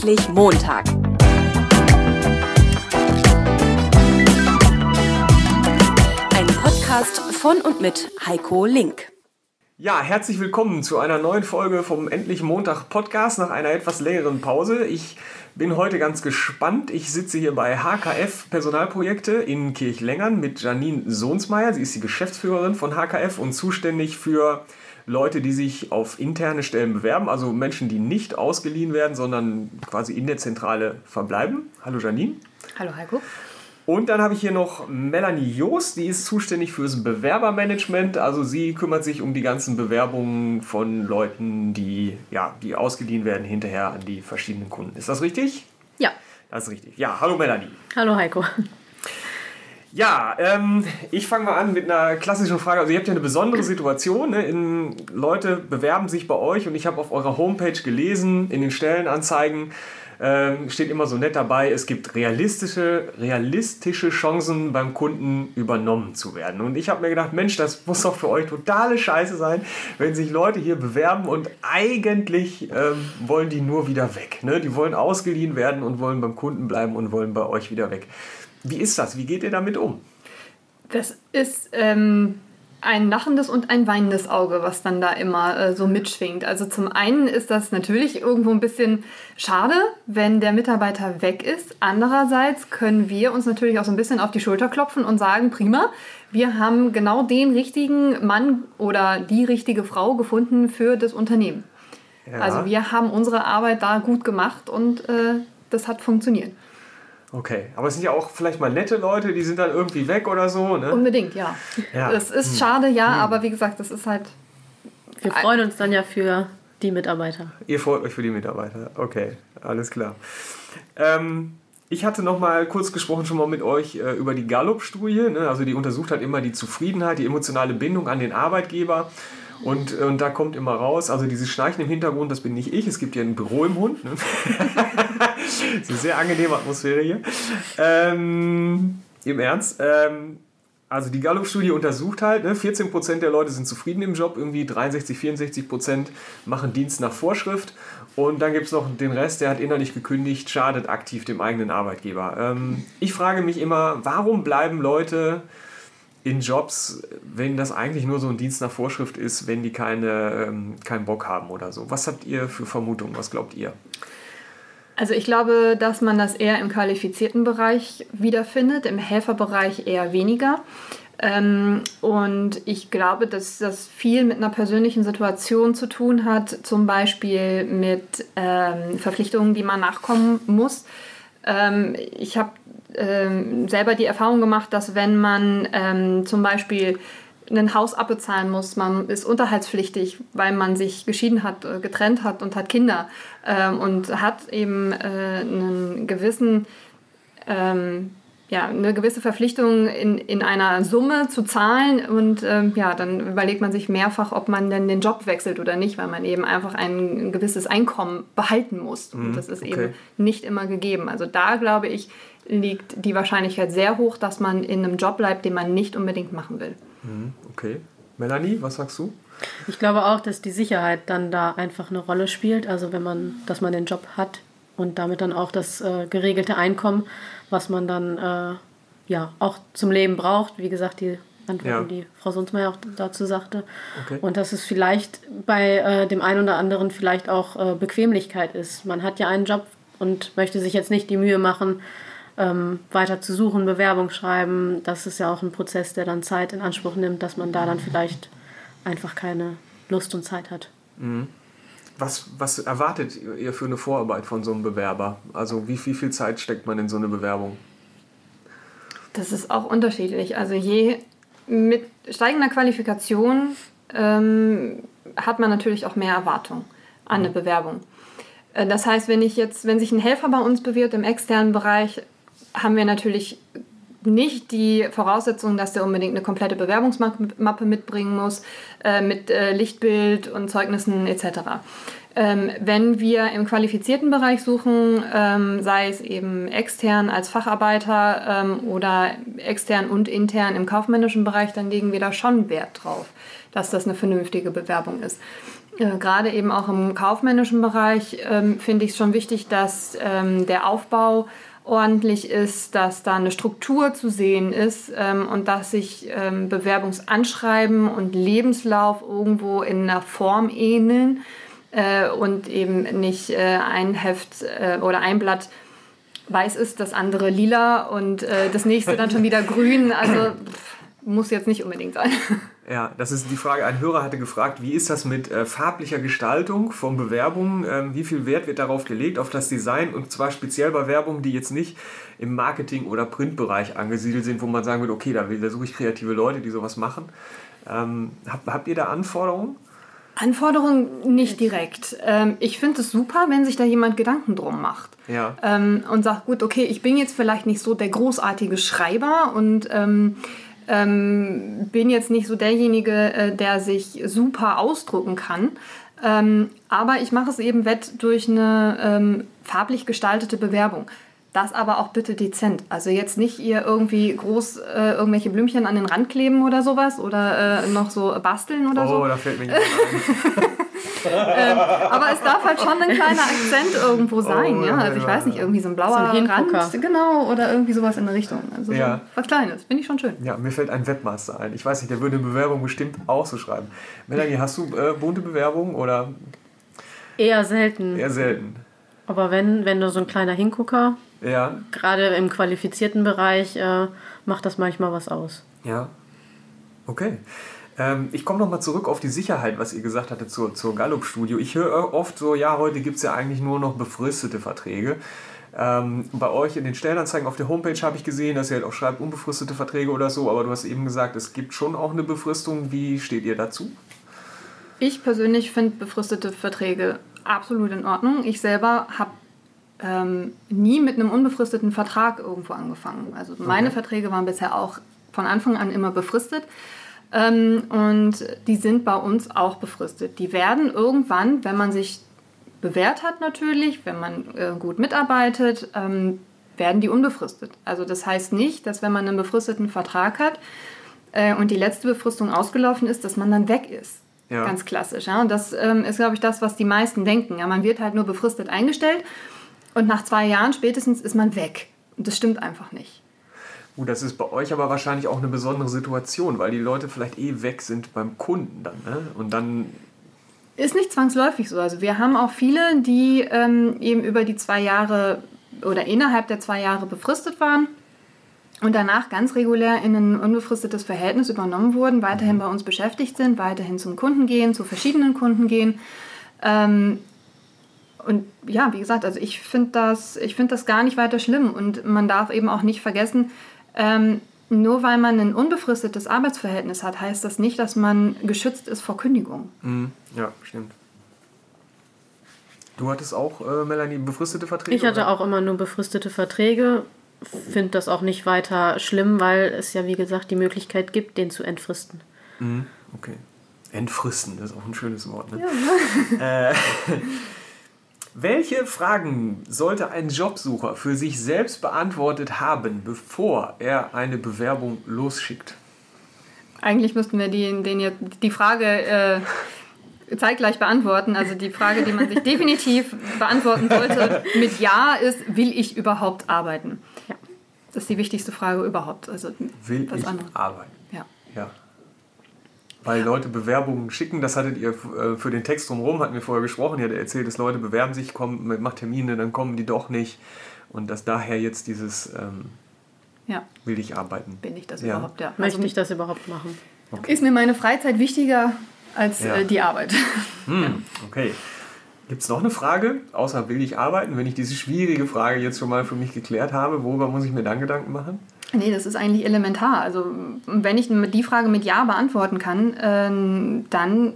Endlich Montag. Ein Podcast von und mit Heiko Link. Ja, herzlich willkommen zu einer neuen Folge vom Endlich Montag Podcast nach einer etwas längeren Pause. Ich bin heute ganz gespannt. Ich sitze hier bei HKF Personalprojekte in Kirchlengern mit Janine Sohnsmeier. Sie ist die Geschäftsführerin von HKF und zuständig für Leute, die sich auf interne Stellen bewerben, also Menschen, die nicht ausgeliehen werden, sondern quasi in der Zentrale verbleiben. Hallo Janine. Hallo Heiko. Und dann habe ich hier noch Melanie Joost, die ist zuständig fürs Bewerbermanagement. Also sie kümmert sich um die ganzen Bewerbungen von Leuten, die, ja, die ausgeliehen werden hinterher an die verschiedenen Kunden. Ist das richtig? Ja. Das ist richtig. Ja, hallo Melanie. Hallo Heiko. Ja, ähm, ich fange mal an mit einer klassischen Frage. Also ihr habt ja eine besondere Situation. Ne? In, Leute bewerben sich bei euch und ich habe auf eurer Homepage gelesen, in den Stellenanzeigen ähm, steht immer so nett dabei, es gibt realistische, realistische Chancen beim Kunden übernommen zu werden. Und ich habe mir gedacht, Mensch, das muss doch für euch totale Scheiße sein, wenn sich Leute hier bewerben und eigentlich ähm, wollen die nur wieder weg. Ne? Die wollen ausgeliehen werden und wollen beim Kunden bleiben und wollen bei euch wieder weg. Wie ist das? Wie geht ihr damit um? Das ist ähm, ein lachendes und ein weinendes Auge, was dann da immer äh, so mitschwingt. Also zum einen ist das natürlich irgendwo ein bisschen schade, wenn der Mitarbeiter weg ist. Andererseits können wir uns natürlich auch so ein bisschen auf die Schulter klopfen und sagen, prima, wir haben genau den richtigen Mann oder die richtige Frau gefunden für das Unternehmen. Ja. Also wir haben unsere Arbeit da gut gemacht und äh, das hat funktioniert. Okay, aber es sind ja auch vielleicht mal nette Leute, die sind dann irgendwie weg oder so, ne? Unbedingt, ja. ja. Das ist hm. schade, ja, hm. aber wie gesagt, das ist halt. Wir freuen uns dann ja für die Mitarbeiter. Ihr freut euch für die Mitarbeiter, okay, alles klar. Ähm, ich hatte noch mal kurz gesprochen schon mal mit euch äh, über die Gallup-Studie, ne? also die untersucht hat immer die Zufriedenheit, die emotionale Bindung an den Arbeitgeber. Und, und da kommt immer raus, also dieses Schnarchen im Hintergrund, das bin nicht ich. Es gibt hier ein Büro im Hund. Ne? das ist eine sehr angenehme Atmosphäre hier. Ähm, Im Ernst. Ähm, also die Gallup-Studie untersucht halt, ne, 14% der Leute sind zufrieden im Job, irgendwie 63, 64% machen Dienst nach Vorschrift und dann gibt es noch den Rest, der hat innerlich gekündigt, schadet aktiv dem eigenen Arbeitgeber. Ähm, ich frage mich immer, warum bleiben Leute in Jobs, wenn das eigentlich nur so ein Dienst nach Vorschrift ist, wenn die keine, ähm, keinen Bock haben oder so. Was habt ihr für Vermutungen? Was glaubt ihr? Also ich glaube, dass man das eher im qualifizierten Bereich wiederfindet, im Helferbereich eher weniger. Ähm, und ich glaube, dass das viel mit einer persönlichen Situation zu tun hat, zum Beispiel mit ähm, Verpflichtungen, die man nachkommen muss. Ähm, ich habe ähm, selber die Erfahrung gemacht, dass wenn man ähm, zum Beispiel ein Haus abbezahlen muss, man ist unterhaltspflichtig, weil man sich geschieden hat, äh, getrennt hat und hat Kinder ähm, und hat eben äh, einen gewissen ähm, ja, eine gewisse Verpflichtung in, in einer Summe zu zahlen und ähm, ja, dann überlegt man sich mehrfach, ob man denn den Job wechselt oder nicht, weil man eben einfach ein gewisses Einkommen behalten muss. Und mhm, das ist okay. eben nicht immer gegeben. Also da glaube ich, liegt die Wahrscheinlichkeit sehr hoch, dass man in einem Job bleibt, den man nicht unbedingt machen will. Mhm, okay. Melanie, was sagst du? Ich glaube auch, dass die Sicherheit dann da einfach eine Rolle spielt. Also wenn man, dass man den Job hat und damit dann auch das äh, geregelte Einkommen, was man dann äh, ja auch zum Leben braucht. Wie gesagt, die Antworten, ja. die Frau Sonsmeier auch dazu sagte. Okay. Und dass es vielleicht bei äh, dem einen oder anderen vielleicht auch äh, Bequemlichkeit ist. Man hat ja einen Job und möchte sich jetzt nicht die Mühe machen, ähm, weiter zu suchen, Bewerbung schreiben. Das ist ja auch ein Prozess, der dann Zeit in Anspruch nimmt, dass man da dann vielleicht einfach keine Lust und Zeit hat. Mhm. Was, was erwartet ihr für eine Vorarbeit von so einem Bewerber? Also wie, wie viel Zeit steckt man in so eine Bewerbung? Das ist auch unterschiedlich. Also je mit steigender Qualifikation ähm, hat man natürlich auch mehr Erwartung an eine mhm. Bewerbung. Äh, das heißt, wenn ich jetzt, wenn sich ein Helfer bei uns bewirbt im externen Bereich, haben wir natürlich nicht die Voraussetzung, dass der unbedingt eine komplette Bewerbungsmappe mitbringen muss, äh, mit äh, Lichtbild und Zeugnissen etc. Ähm, wenn wir im qualifizierten Bereich suchen, ähm, sei es eben extern als Facharbeiter ähm, oder extern und intern im kaufmännischen Bereich, dann legen wir da schon Wert drauf, dass das eine vernünftige Bewerbung ist. Äh, gerade eben auch im kaufmännischen Bereich ähm, finde ich es schon wichtig, dass ähm, der Aufbau ordentlich ist, dass da eine Struktur zu sehen ist ähm, und dass sich ähm, Bewerbungsanschreiben und Lebenslauf irgendwo in einer Form ähneln äh, und eben nicht äh, ein Heft äh, oder ein Blatt weiß ist, das andere lila und äh, das nächste dann schon wieder grün. Also pff, muss jetzt nicht unbedingt sein. Ja, das ist die Frage. Ein Hörer hatte gefragt, wie ist das mit äh, farblicher Gestaltung von Bewerbungen? Ähm, wie viel Wert wird darauf gelegt, auf das Design? Und zwar speziell bei Werbungen, die jetzt nicht im Marketing- oder Printbereich angesiedelt sind, wo man sagen würde, okay, da, da suche ich kreative Leute, die sowas machen. Ähm, habt, habt ihr da Anforderungen? Anforderungen nicht direkt. Ähm, ich finde es super, wenn sich da jemand Gedanken drum macht. Ja. Ähm, und sagt, gut, okay, ich bin jetzt vielleicht nicht so der großartige Schreiber und ähm, bin jetzt nicht so derjenige, äh, der sich super ausdrucken kann. Ähm, aber ich mache es eben wett durch eine ähm, farblich gestaltete Bewerbung. Das aber auch bitte dezent. Also jetzt nicht ihr irgendwie groß äh, irgendwelche Blümchen an den Rand kleben oder sowas oder äh, noch so basteln oder oh, so. Oh, da fällt mir jemand ein. ähm, aber es darf halt schon ein kleiner Akzent irgendwo sein, oh, ja. Also ich weiß nicht, irgendwie so ein blauer so ein Rand, genau, oder irgendwie sowas in der Richtung. Also ja. so was Kleines, finde ich schon schön. Ja, mir fällt ein Webmaster ein. Ich weiß nicht, der würde eine Bewerbung bestimmt auch so schreiben. Melanie, hast du äh, bunte Bewerbungen oder? Eher selten. Eher selten. Aber wenn, wenn du so ein kleiner Hingucker ja. Gerade im qualifizierten Bereich äh, macht das manchmal was aus. Ja. Okay. Ähm, ich komme nochmal zurück auf die Sicherheit, was ihr gesagt hattet zur, zur Gallup-Studio. Ich höre oft so, ja, heute gibt es ja eigentlich nur noch befristete Verträge. Ähm, bei euch in den Stellenanzeigen auf der Homepage habe ich gesehen, dass ihr halt auch schreibt, unbefristete Verträge oder so, aber du hast eben gesagt, es gibt schon auch eine Befristung. Wie steht ihr dazu? Ich persönlich finde befristete Verträge absolut in Ordnung. Ich selber habe ähm, nie mit einem unbefristeten Vertrag irgendwo angefangen. Also meine okay. Verträge waren bisher auch von Anfang an immer befristet. Ähm, und die sind bei uns auch befristet. Die werden irgendwann, wenn man sich bewährt hat natürlich, wenn man äh, gut mitarbeitet, ähm, werden die unbefristet. Also das heißt nicht, dass wenn man einen befristeten Vertrag hat äh, und die letzte Befristung ausgelaufen ist, dass man dann weg ist. Ja. Ganz klassisch. Ja? Und das ähm, ist, glaube ich, das, was die meisten denken. Ja, man wird halt nur befristet eingestellt und nach zwei Jahren spätestens ist man weg. Und das stimmt einfach nicht. Gut, das ist bei euch aber wahrscheinlich auch eine besondere Situation, weil die Leute vielleicht eh weg sind beim Kunden dann. Ne? Und dann. Ist nicht zwangsläufig so. Also wir haben auch viele, die ähm, eben über die zwei Jahre oder innerhalb der zwei Jahre befristet waren und danach ganz regulär in ein unbefristetes Verhältnis übernommen wurden, weiterhin mhm. bei uns beschäftigt sind, weiterhin zum Kunden gehen, zu verschiedenen Kunden gehen. Ähm, und ja, wie gesagt, also ich finde das, find das gar nicht weiter schlimm. Und man darf eben auch nicht vergessen, ähm, nur weil man ein unbefristetes Arbeitsverhältnis hat, heißt das nicht, dass man geschützt ist vor Kündigung. Mhm. Ja, stimmt. Du hattest auch, äh, Melanie, befristete Verträge? Ich hatte oder? auch immer nur befristete Verträge. Finde das auch nicht weiter schlimm, weil es ja, wie gesagt, die Möglichkeit gibt, den zu entfristen. Mhm. Okay. Entfristen, das ist auch ein schönes Wort. Ne? Ja. äh, Welche Fragen sollte ein Jobsucher für sich selbst beantwortet haben, bevor er eine Bewerbung losschickt? Eigentlich müssten wir die, den jetzt, die Frage äh, zeitgleich beantworten. Also die Frage, die man sich definitiv beantworten sollte mit Ja ist, will ich überhaupt arbeiten? Ja. Das ist die wichtigste Frage überhaupt. Also will ich anderes. arbeiten? Weil Leute Bewerbungen schicken. Das hattet ihr äh, für den Text drumherum, hatten wir vorher gesprochen. Ihr habt erzählt, dass Leute bewerben sich, kommen, machen Termine, dann kommen die doch nicht. Und dass daher jetzt dieses ähm, ja. will ich arbeiten. Bin ich das ja. überhaupt, ja. Möchte also, ich das überhaupt machen? Okay. Ist mir meine Freizeit wichtiger als ja. äh, die Arbeit. Hm, okay. Gibt es noch eine Frage, außer will ich arbeiten? Wenn ich diese schwierige Frage jetzt schon mal für mich geklärt habe, worüber muss ich mir dann Gedanken machen? Nee, das ist eigentlich elementar. Also wenn ich die Frage mit Ja beantworten kann, äh, dann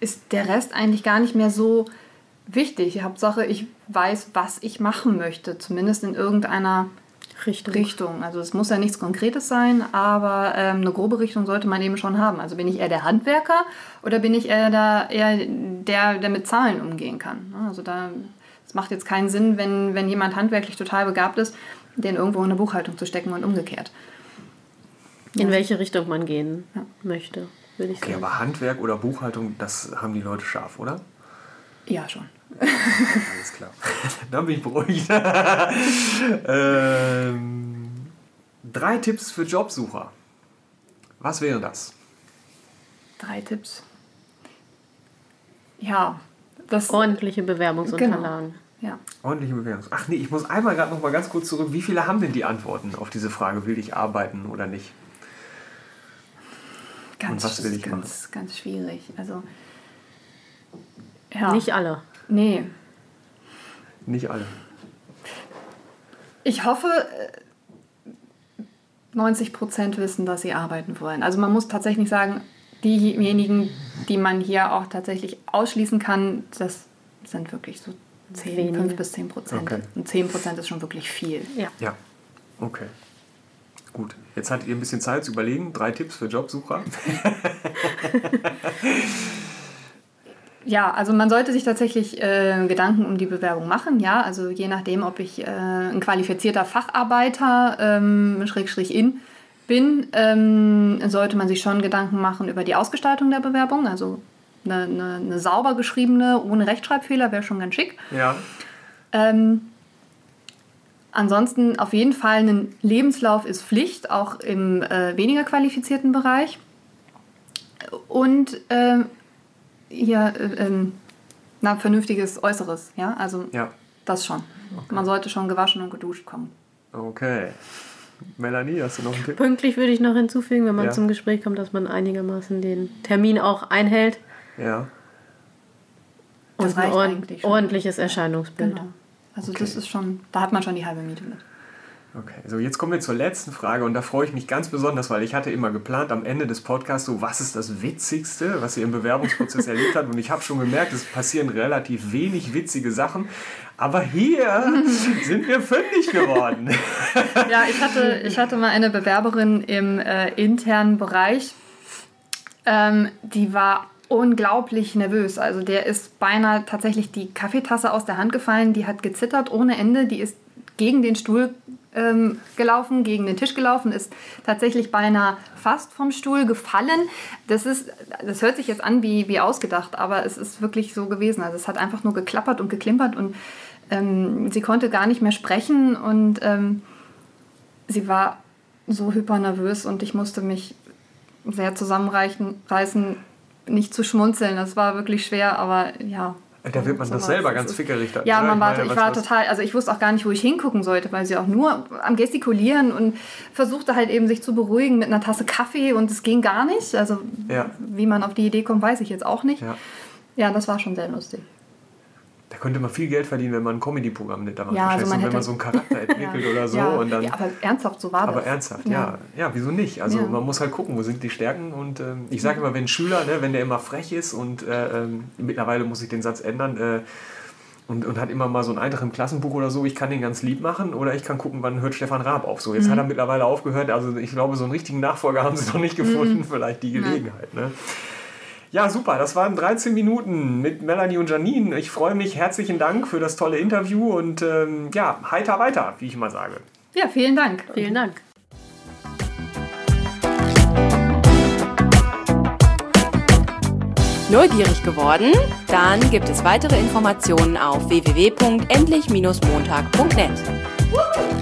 ist der Rest eigentlich gar nicht mehr so wichtig. Hauptsache, ich weiß, was ich machen möchte, zumindest in irgendeiner Richtung. Richtung. Also es muss ja nichts Konkretes sein, aber ähm, eine grobe Richtung sollte man eben schon haben. Also bin ich eher der Handwerker oder bin ich eher, da, eher der, der mit Zahlen umgehen kann. Ne? Also da es macht jetzt keinen Sinn, wenn, wenn jemand handwerklich total begabt ist, den irgendwo in eine Buchhaltung zu stecken und umgekehrt. In welche Richtung man gehen ja. möchte, würde ich okay, sagen. Aber Handwerk oder Buchhaltung, das haben die Leute scharf, oder? Ja, schon. Alles klar. Dann bin ich beruhigt. ähm, drei Tipps für Jobsucher. Was wäre das? Drei Tipps. Ja, das. Ordentliche Bewerbungsunterlagen. Genau. Ja. Ordentliche Bewerbungs. Ach nee, ich muss einmal gerade noch mal ganz kurz zurück. Wie viele haben denn die Antworten auf diese Frage, will ich arbeiten oder nicht? Ganz, Und was will ich ganz, machen? ganz schwierig. Also ja. Nicht alle. Nee. Nicht alle. Ich hoffe, 90 Prozent wissen, dass sie arbeiten wollen. Also man muss tatsächlich sagen, diejenigen, die man hier auch tatsächlich ausschließen kann, das sind wirklich so 10, 5 bis 10 Prozent. Okay. Und 10 Prozent ist schon wirklich viel. Ja. Ja, okay. Gut, jetzt hattet ihr ein bisschen Zeit zu überlegen. Drei Tipps für Jobsucher. Ja, also man sollte sich tatsächlich äh, Gedanken um die Bewerbung machen, ja. Also je nachdem, ob ich äh, ein qualifizierter Facharbeiter, ähm, Schrägstrich in, bin, ähm, sollte man sich schon Gedanken machen über die Ausgestaltung der Bewerbung. Also eine, eine, eine sauber geschriebene, ohne Rechtschreibfehler wäre schon ganz schick. Ja. Ähm, ansonsten auf jeden Fall ein Lebenslauf ist Pflicht, auch im äh, weniger qualifizierten Bereich. Und äh, ja, äh, ähm, na, vernünftiges Äußeres, ja, also ja. das schon. Okay. Man sollte schon gewaschen und geduscht kommen. Okay. Melanie, hast du noch einen Tipp? Pünktlich würde ich noch hinzufügen, wenn man ja. zum Gespräch kommt, dass man einigermaßen den Termin auch einhält. Ja. Und das ein ordentlich ordentliches Erscheinungsbild. Genau. Also okay. das ist schon, da hat man schon die halbe Miete mit. Okay, so jetzt kommen wir zur letzten Frage und da freue ich mich ganz besonders, weil ich hatte immer geplant am Ende des Podcasts so, was ist das Witzigste, was ihr im Bewerbungsprozess erlebt habt und ich habe schon gemerkt, es passieren relativ wenig witzige Sachen, aber hier sind wir fündig geworden. Ja, ich hatte, ich hatte mal eine Bewerberin im äh, internen Bereich, ähm, die war unglaublich nervös. Also der ist beinahe tatsächlich die Kaffeetasse aus der Hand gefallen, die hat gezittert ohne Ende, die ist gegen den Stuhl ähm, gelaufen, gegen den Tisch gelaufen, ist tatsächlich beinahe fast vom Stuhl gefallen. Das, ist, das hört sich jetzt an wie, wie ausgedacht, aber es ist wirklich so gewesen. Also es hat einfach nur geklappert und geklimpert und ähm, sie konnte gar nicht mehr sprechen und ähm, sie war so hypernervös und ich musste mich sehr zusammenreißen, nicht zu schmunzeln. Das war wirklich schwer, aber ja, da wird man das selber ganz fickerig. Da, ja, man war, ich, ich war total, also ich wusste auch gar nicht, wo ich hingucken sollte, weil sie auch nur am Gestikulieren und versuchte halt eben sich zu beruhigen mit einer Tasse Kaffee und es ging gar nicht. Also ja. wie man auf die Idee kommt, weiß ich jetzt auch nicht. Ja, ja das war schon sehr lustig. Da könnte man viel Geld verdienen, wenn man ein Comedy-Programm da macht. Ja, also man hätte, wenn man so einen Charakter entwickelt ja, oder so. Ja, und dann, ja, aber ernsthaft, so war das. Aber ernsthaft, ja. Ja, wieso nicht? Also man muss halt gucken, wo sind die Stärken. Und äh, ich sage immer, wenn ein Schüler, ne, wenn der immer frech ist und äh, äh, mittlerweile muss ich den Satz ändern, äh, und, und hat immer mal so einen Eintrag im Klassenbuch oder so, ich kann den ganz lieb machen oder ich kann gucken, wann hört Stefan Raab auf. So, jetzt mhm. hat er mittlerweile aufgehört, also ich glaube, so einen richtigen Nachfolger haben sie noch nicht gefunden, mhm. vielleicht die Gelegenheit. Ne? Ja, super. Das waren 13 Minuten mit Melanie und Janine. Ich freue mich. Herzlichen Dank für das tolle Interview und ähm, ja, heiter weiter, wie ich immer sage. Ja, vielen Dank. Vielen Dank. Neugierig geworden? Dann gibt es weitere Informationen auf www.endlich-montag.net.